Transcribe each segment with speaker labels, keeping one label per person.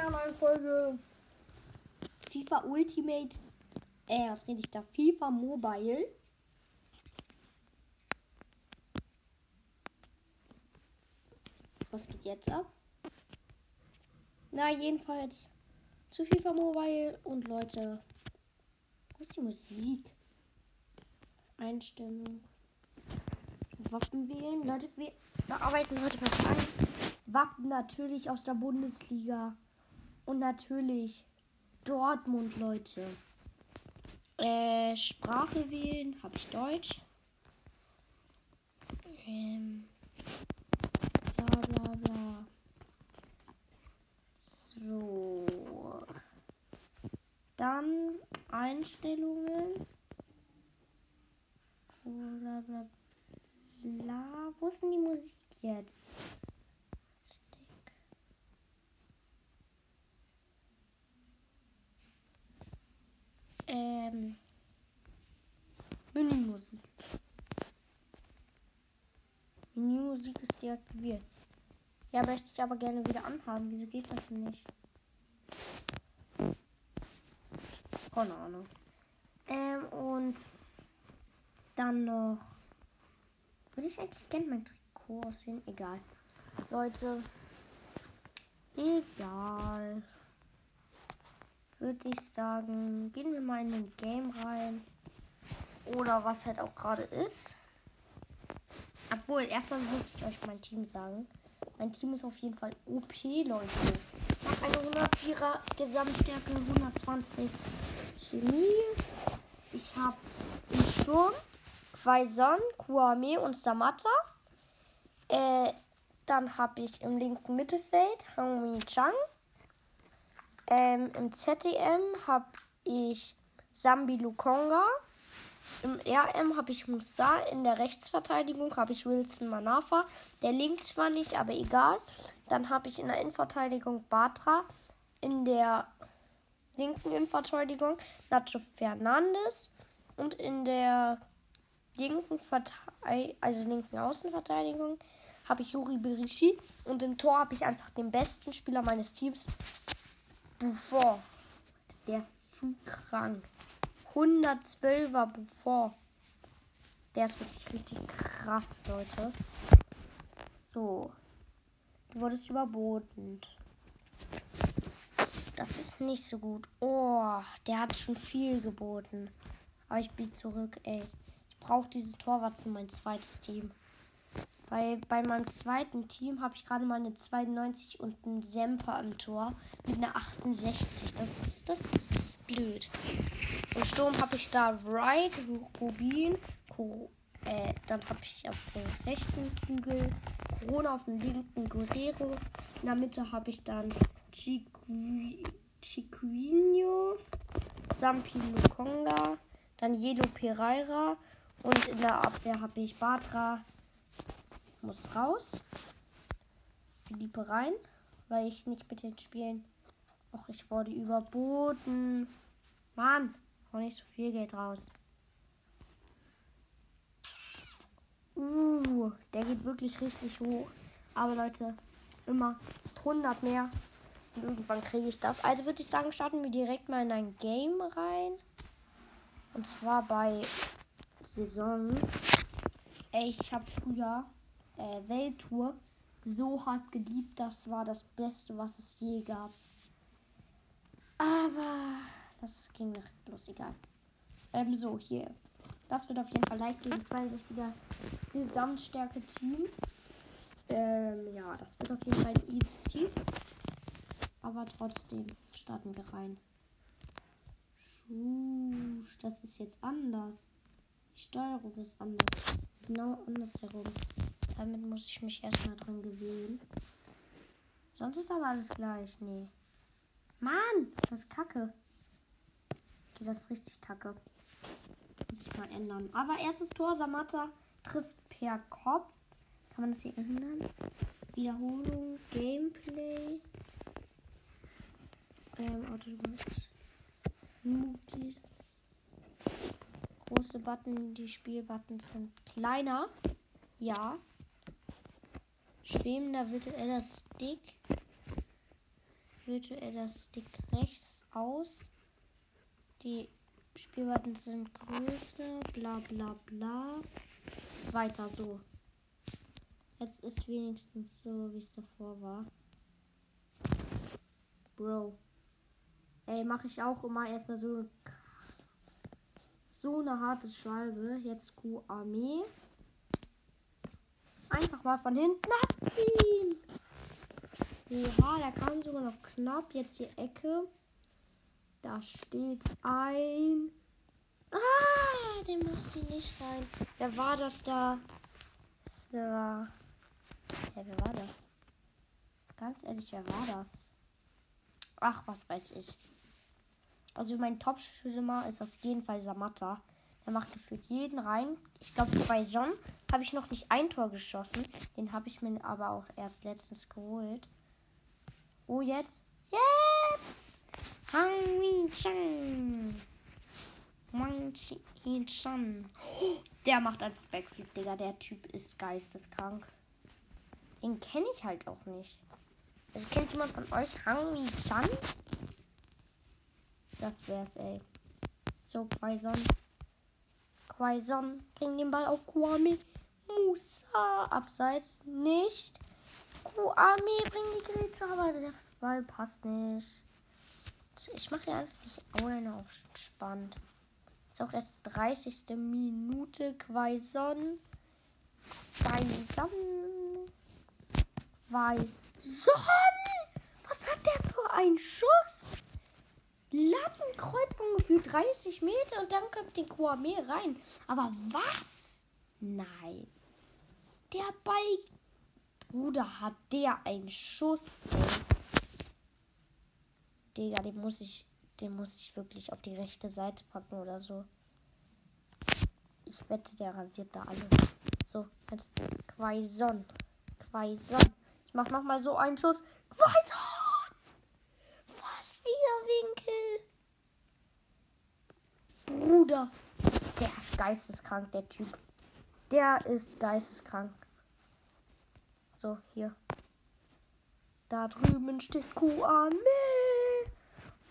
Speaker 1: einer neuen Folge FIFA Ultimate. Äh, was rede ich da? FIFA Mobile. Was geht jetzt ab? Na, jedenfalls zu FIFA Mobile und Leute. Wo ist die Musik? Einstellung. Wappen wählen. Leute, wir bearbeiten heute was ein. Wappen natürlich aus der Bundesliga. Und natürlich Dortmund, Leute. Äh, Sprache wählen. Habe ich Deutsch. Ähm, bla bla bla. So. Dann Einstellungen. Bla bla bla. Wo ist denn die Musik jetzt? Stick. Ähm. Menümusik. Menümusik ist deaktiviert. Ja, möchte ich aber gerne wieder anhaben. Wieso geht das denn nicht? Keine Ahnung. Ähm, und dann noch. Würde ich eigentlich gerne mein Trikot aussehen? Egal. Leute. Egal. Würde ich sagen, gehen wir mal in den Game rein. Oder was halt auch gerade ist. Obwohl, erstmal muss ich euch mein Team sagen. Mein Team ist auf jeden Fall OP, Leute. Ich habe eine 104er Gesamtstärke, 120 Chemie. Ich habe im Sturm Quaison, Kuame und Samata. Äh, dann habe ich im linken Mittelfeld Hangmi Chang. Ähm, Im ZDM habe ich Sambi Lukonga. Im RM habe ich Musa. In der Rechtsverteidigung habe ich Wilson Manafa. Der linkt zwar nicht, aber egal. Dann habe ich in der Innenverteidigung Batra. In der linken Innenverteidigung Nacho Fernandes. Und in der linken, Verte also linken Außenverteidigung habe ich Juri Berishi. Und im Tor habe ich einfach den besten Spieler meines Teams, Buffon. Der ist zu krank. 112er Buffon. Der ist wirklich richtig krass, Leute. So. Du wurdest überboten. Das ist nicht so gut. Oh, der hat schon viel geboten. Aber ich biete zurück, ey. Ich brauche diese Torwart für mein zweites Team. Weil bei meinem zweiten Team habe ich gerade mal eine 92 und einen Semper im Tor mit einer 68. Das, das ist blöd. Im Sturm habe ich da Wright, Rubin, Cor äh, dann habe ich auf dem rechten Flügel Corona auf dem linken Guerrero. In der Mitte habe ich dann Chiquinho, Sampi Lukonga, dann Yelo Pereira und in der Abwehr habe ich Batra, muss raus. Philippe rein, weil ich nicht mit den Spielen. Och, ich wurde überboten. Mann, auch nicht so viel Geld raus. Uh, der geht wirklich richtig hoch. Aber Leute, immer 100 mehr. Und irgendwann kriege ich das. Also würde ich sagen, starten wir direkt mal in ein Game rein. Und zwar bei Saison. Ey, ich habe früher äh, Welttour so hart geliebt. Das war das Beste, was es je gab. Aber das ging nach los, egal. Ähm, so, hier. Das wird auf jeden Fall leicht gegen 62er Gesamtstärke Team. Ähm, ja, das wird auf jeden Fall ein easy Aber trotzdem starten wir rein. Schusch, das ist jetzt anders. Die Steuerung ist anders. Genau andersherum. Damit muss ich mich erstmal dran gewöhnen. Sonst ist aber alles gleich. Nee. Mann, das ist kacke. Okay, das ist richtig kacke. Muss ich mal ändern. Aber erstes Tor, Samata trifft per Kopf. Kann man das hier ändern? Wiederholung, Gameplay. Ähm, automatisch. Mookies. Große Button, die Spielbuttons sind kleiner. Ja. Schwebender virtueller Stick. virtuell das Stick rechts aus. Die Spielwarten sind größer, bla bla bla. Weiter so. Jetzt ist wenigstens so, wie es davor war. Bro. Ey, mache ich auch immer erstmal so so eine harte Scheibe. Jetzt Q-Armee. Einfach mal von hinten abziehen. Ja, da kam sogar noch knapp. Jetzt die Ecke. Da steht ein. Ah, den macht die nicht rein. Wer war das da? So. Ja, wer war das? Ganz ehrlich, wer war das? Ach, was weiß ich. Also mein Top-Schwimmer ist auf jeden Fall Samatta. Der macht gefühlt jeden rein. Ich glaube, bei Son habe ich noch nicht ein Tor geschossen. Den habe ich mir aber auch erst letztens geholt. Oh, jetzt. Jetzt! Hang Chan. Der macht einfach Backflip, Digga. Der Typ ist geisteskrank. Den kenne ich halt auch nicht. Also kennt jemand von euch Hang Chan? Das wär's, ey. So, Quaison. Quaison, bring den Ball auf Kuami. Musa, abseits, nicht. Kuami, bring die Grätsche, aber der Ball passt nicht. Ich mache ja eigentlich auch eine aufspannt. Ist auch erst 30. Minute. Quaison. Quaison. Quaison. Was hat der für einen Schuss? Lattenkreuz von gefühlt 30 Meter und dann kommt den Kuame rein. Aber was? Nein. Der Ball. Bruder, hat der einen Schuss, ey. Digga, den muss ich. Den muss ich wirklich auf die rechte Seite packen oder so. Ich wette, der rasiert da alle. So, jetzt Quaison. Quaison. Ich mach nochmal so einen Schuss. Quaison! Winkel. Bruder. Der ist geisteskrank, der Typ. Der ist geisteskrank. So, hier. Da drüben steht Kuame.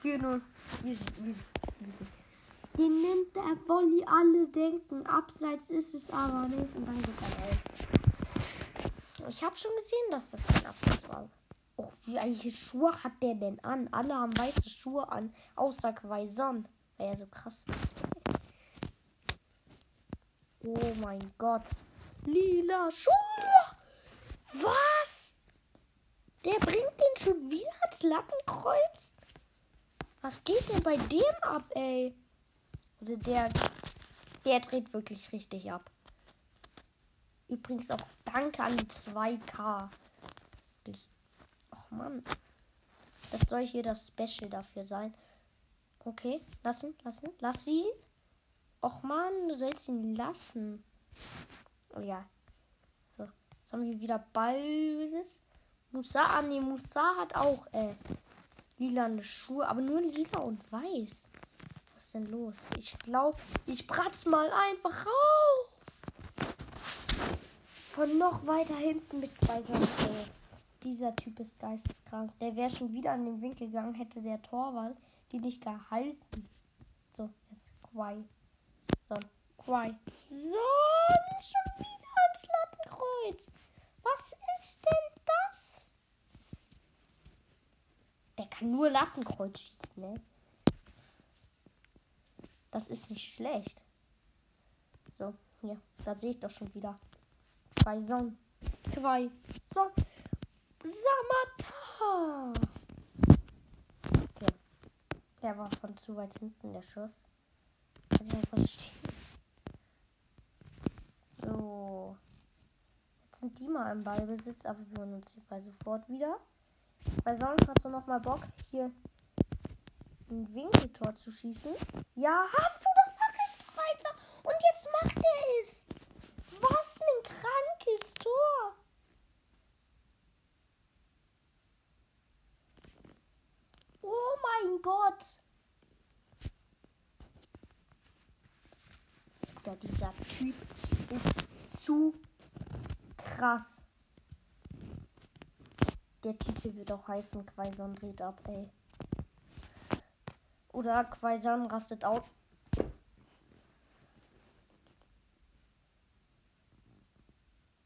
Speaker 1: 4-0. Easy, easy, easy. Den nimmt der Volley. Alle denken, abseits ist es aber nicht. Und dann geht er Ich habe schon gesehen, dass das kein Abseits war. Och, welche Schuhe hat der denn an? Alle haben weiße Schuhe an, außer Quaison, weil er so krass ist. Oh mein Gott. Lila Schuhe! Was? Der bringt den schon wieder als Lattenkreuz? Was geht denn bei dem ab, ey? Also der, der dreht wirklich richtig ab. Übrigens auch danke an die 2K. Mann. Das soll hier das Special dafür sein. Okay, lassen, lassen, lass ihn. Och man, du sollst ihn lassen. Oh ja. So, jetzt haben wir wieder Ballbesitz. Musa, ah nee, Musa hat auch äh, lilane Schuhe, aber nur lila und weiß. Was ist denn los? Ich glaube, ich bratz mal einfach auf. Von noch weiter hinten mit weißer äh, dieser Typ ist geisteskrank. Der wäre schon wieder an den Winkel gegangen, hätte der Torwart die nicht gehalten. So, jetzt Quai. So, Quai. So, schon wieder ans Lattenkreuz. Was ist denn das? Der kann nur Lattenkreuz schießen, ne? Das ist nicht schlecht. So, hier, da sehe ich doch schon wieder. Quai Son. Quai Son. Samata. Der war von zu weit hinten, der Schuss. Kann ich nicht verstehen. So. Jetzt sind die mal im Ballbesitz, aber wir holen uns hierbei sofort wieder. Weil sonst hast du noch mal Bock, hier ein Winkeltor zu schießen. Ja, hast du doch mach es doch einfach. Und jetzt macht er es. Was ein krankes Tor. Mein Gott. Ja, dieser Typ ist zu krass. Der Titel wird auch heißen, Quaison dreht ab, ey. Oder Quaison rastet aus.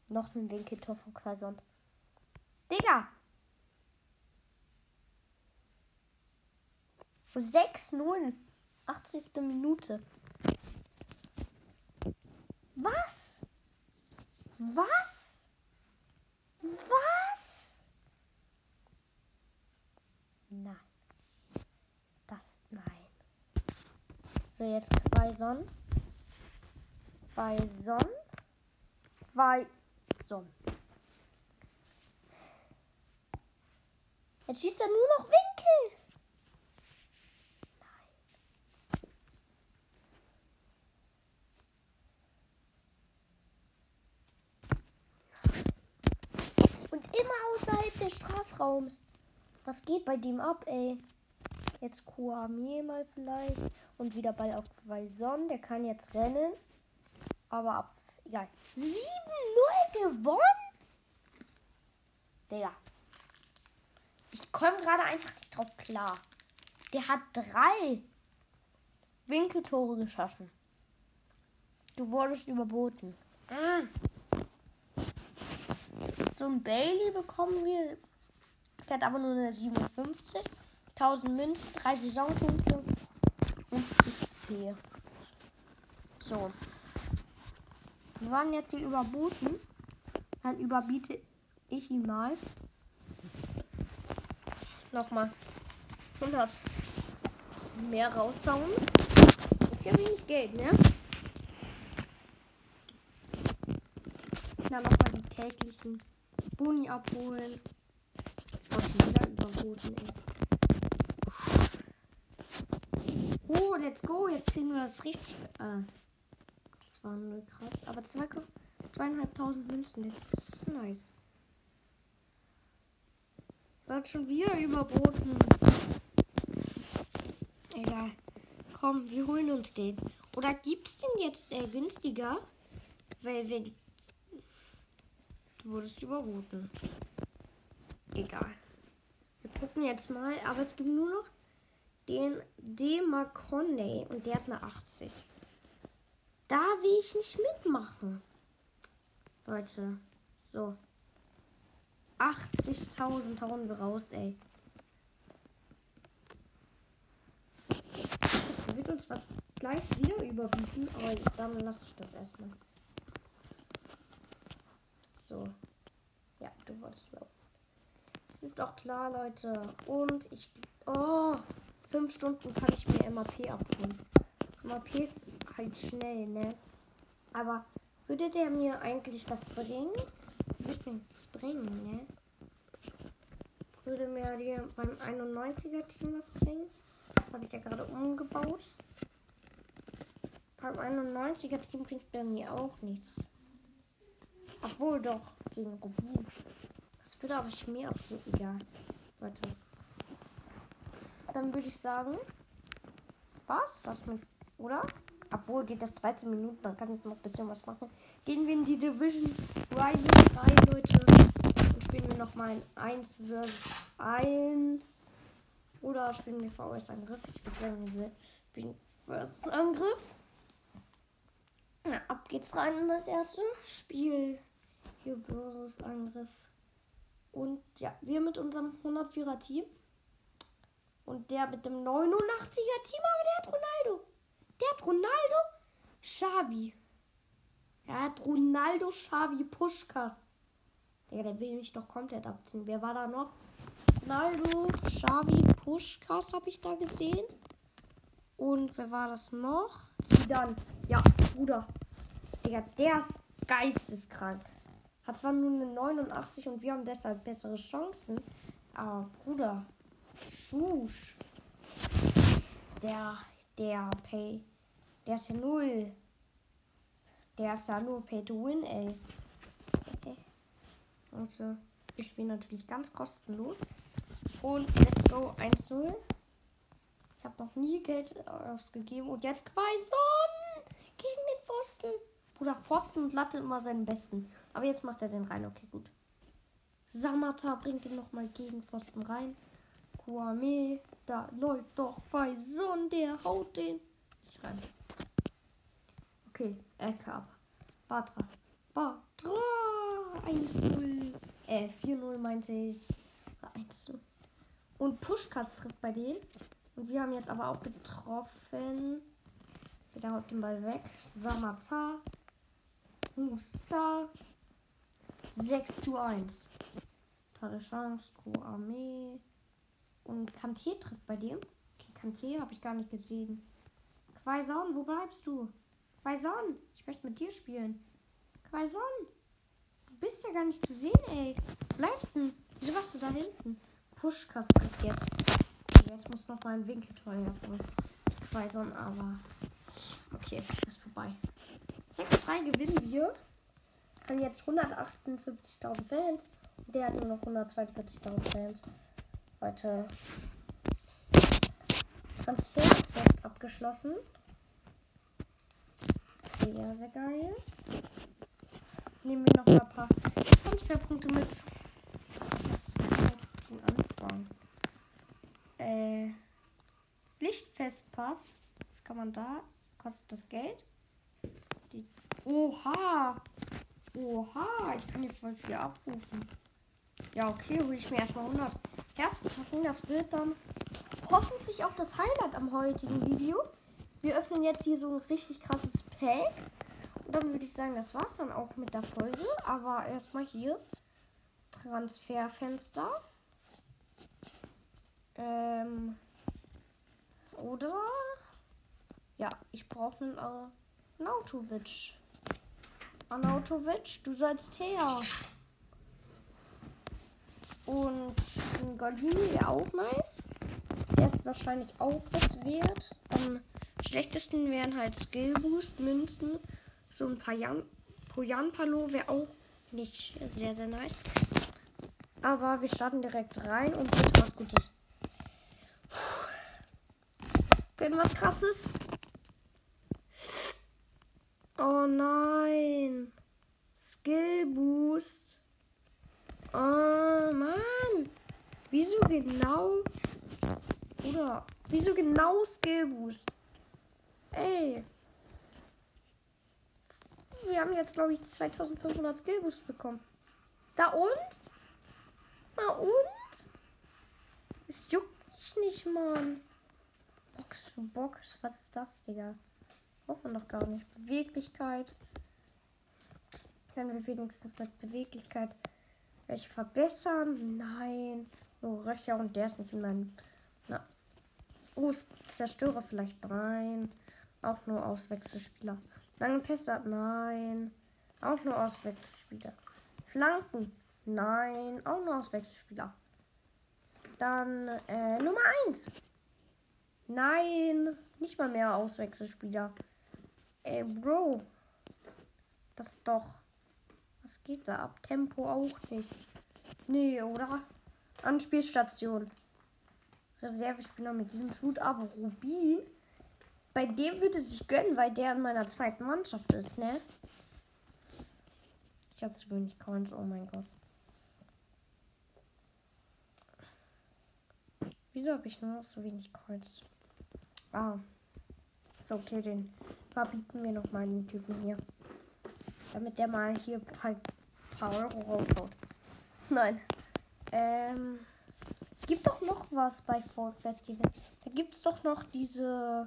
Speaker 1: Noch ein Winkeltor von Quaison. Digga! 6-0. 80. Minute. Was? Was? Was? Nein. Das nein. So, jetzt Quaison. Quaison. Quaison. Jetzt schießt er nur noch Winkel. Strafraums. Was geht bei dem ab, ey? Jetzt Kuami mal vielleicht. Und wieder Ball auf Quaison. Der kann jetzt rennen. Aber ab. Egal. 7-0 gewonnen? Digga. Ich komme gerade einfach nicht drauf klar. Der hat drei Winkeltore geschaffen. Du wurdest überboten. Mm so ein Bailey bekommen wir. Der hat aber nur eine 57. 1000 Münzen, 3 Saisonpunkte und XP. So. Wir waren jetzt hier überboten. Dann überbiete ich ihn mal. Nochmal. 100 mehr raushauen. Ist ja wenig Geld, ne? Dann nochmal die täglichen Boni abholen. Überboten, ey. Oh, let's go. Jetzt kriegen wir das richtig. Ah, das war nur krass. Aber zwei, zweieinhalbtausend Münzen, das ist nice. Wird schon wieder überboten. Egal. Komm, wir holen uns den. Oder gibt's den jetzt äh, günstiger? Weil wir Du wurdest überboten. Egal. Gucken jetzt mal, aber es gibt nur noch den Demaconde und der hat eine 80. Da will ich nicht mitmachen. Leute, so. 80.000 hauen wir raus, ey. Er wird uns gleich wieder überbieten, aber dann lasse ich das erstmal. So. Ja, du wolltest überhaupt. Ist doch klar, Leute. Und ich. Oh, fünf Stunden kann ich mir MAP abholen. MAP ist halt schnell, ne? Aber würde der mir eigentlich was bringen? Würde mir nichts bringen, ne? Würde mir dir beim 91er Team was bringen? Das habe ich ja gerade umgebaut. Beim 91er Team bringt bei mir auch nichts. Obwohl doch, gegen Rubu. Das aber ich mir abziehen. Egal. Leute. Dann würde ich sagen. Was? Was mit. Oder? Obwohl geht das 13 Minuten, dann kann ich noch ein bisschen was machen. Gehen wir in die Division Rivals rein, Leute. Und spielen wir nochmal ein 1 vs 1. Oder spielen wir VS-Angriff. Ich würde sagen, wir spielen VS-Angriff. Ab geht's rein in das erste Spiel. Hier versus Angriff. Und ja, wir mit unserem 104er Team. Und der mit dem 89er Team, aber der hat Ronaldo. Der hat Ronaldo, Xavi. Er hat Ronaldo, Xavi, Puschkas. Der, der will mich doch komplett abziehen. Wer war da noch? Ronaldo, Xavi, Puschkas habe ich da gesehen. Und wer war das noch? Zidane. Ja, Bruder. Digga, der ist geisteskrank. Hat zwar nur eine 89 und wir haben deshalb bessere Chancen. Aber Bruder, Schusch. Der, der Pay. Der ist ja null. Der ist ja nur Pay to Win, ey. Okay. Also, ich spiele natürlich ganz kostenlos. Und let's go 1-0. Ich habe noch nie Geld ausgegeben. Und jetzt Quaison gegen den Pfosten. Bruder Pfosten und Latte immer seinen besten. Aber jetzt macht er den rein. Okay, gut. Samata bringt ihn nochmal gegen Pfosten rein. Kwame, da läuft doch Faison, der haut den nicht rein. Okay, Ecke ab. Batra. Batra. 1-0. Äh, 4-0 meinte ich. 1-0. Und Pushkas trifft bei denen. Und wir haben jetzt aber auch getroffen. Der haut den Ball weg. Samata. Musa. 6 zu 1. Tolle Chance. Armee. Und Kantier trifft bei dem. Okay, Kantier habe ich gar nicht gesehen. Quaison, wo bleibst du? Quaison, ich möchte mit dir spielen. Quaison, du bist ja gar nicht zu sehen, ey. Bleibst du? Wieso warst du da hinten? Pushkast trifft jetzt. Jetzt muss noch mal ein Winkeltor hervor. Quaison, aber. Okay, ist vorbei. 6-3 gewinnen wir. Haben jetzt 158.000 Fans. Der hat nur noch 142.000 Fans. Heute Transferfest abgeschlossen. Sehr, sehr geil. Nehmen wir noch ein paar Transferpunkte mit. Das den Anfang. Äh, Lichtfestpass. Was kann man da? kostet das Geld? Die Oha! Oha! Ich kann hier voll viel abrufen. Ja, okay, hole ich mir erstmal 100 Herbstpacken. Das wird dann hoffentlich auch das Highlight am heutigen Video. Wir öffnen jetzt hier so ein richtig krasses Pack. Und dann würde ich sagen, das war's dann auch mit der Folge. Aber erstmal hier Transferfenster. Ähm, oder ja, ich brauche einen äh, Nautovic. Anautovic, du sollst her. Und ein Golini wäre auch nice. Der ist wahrscheinlich auch was wert. Am schlechtesten wären halt Skill Boost, Münzen. So ein paar Jan Poyan Palo wäre auch nicht sehr, sehr nice. Aber wir starten direkt rein und bitte was Gutes. Können was krasses? Oh nein. Skill Boost. Oh Mann. Wieso genau? Oder wieso genau Skill Boost? Ey. Wir haben jetzt, glaube ich, 2500 Skill Boost bekommen. Da und? Na und? Es juckt mich nicht, Mann. Box Box. Was ist das, Digga? Braucht man doch gar nicht. Beweglichkeit. Können wir wenigstens mit Beweglichkeit welche verbessern? Nein. Nur Röcher und der ist nicht in meinem. Na. Oh, zerstöre vielleicht rein. Auch nur Auswechselspieler. Lange Pässe, nein. Auch nur Auswechselspieler. Flanken, nein. Auch nur Auswechselspieler. Dann äh, Nummer 1. Nein, nicht mal mehr Auswechselspieler. Ey, Bro. Das ist doch. Was geht da ab? Tempo auch nicht. Nee, oder? Anspielstation. Reservespieler mit diesem Flut, aber Rubin. Bei dem würde sich gönnen, weil der in meiner zweiten Mannschaft ist, ne? Ich habe zu wenig Coins, oh mein Gott. Wieso habe ich nur noch so wenig Coins? Ah. So, okay, den verbieten wir noch mal den Typen hier. Damit der mal hier halt paar Euro raushaut. Nein. Ähm. Es gibt doch noch was bei Folk Festival. Da gibt es doch noch diese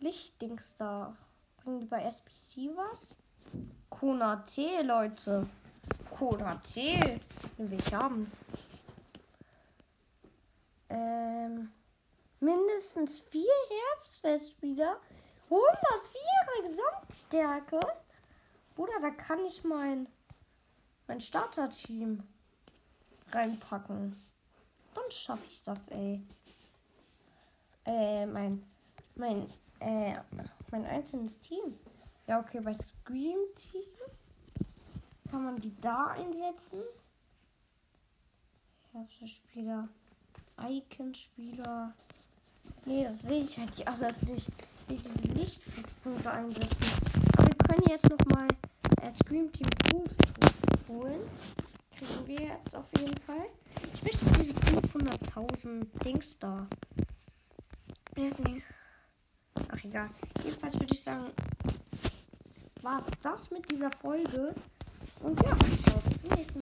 Speaker 1: Lichtdings da. Bringen die bei SPC was? Kona T, Leute. Kona T. Will ich haben. Ähm mindestens vier Herbstfestspieler, 104er Gesamtstärke. Bruder, da kann ich mein, mein Starterteam reinpacken. Dann schaffe ich das, ey. Äh, mein, mein, äh, mein einzelnes Team. Ja, okay, bei Scream Team kann man die da einsetzen. Herbstspieler, Icon-Spieler. Nee, das will ich halt alles nicht. Will diese Lichtfestpunkte einsetzen. Wir können jetzt nochmal äh, Scream Team Boost holen. kriegen wir jetzt auf jeden Fall. Ich möchte diese 500.000 Dings da. Ach egal. Jedenfalls würde ich sagen, war es das mit dieser Folge. Und ja, bis zum nächsten Mal.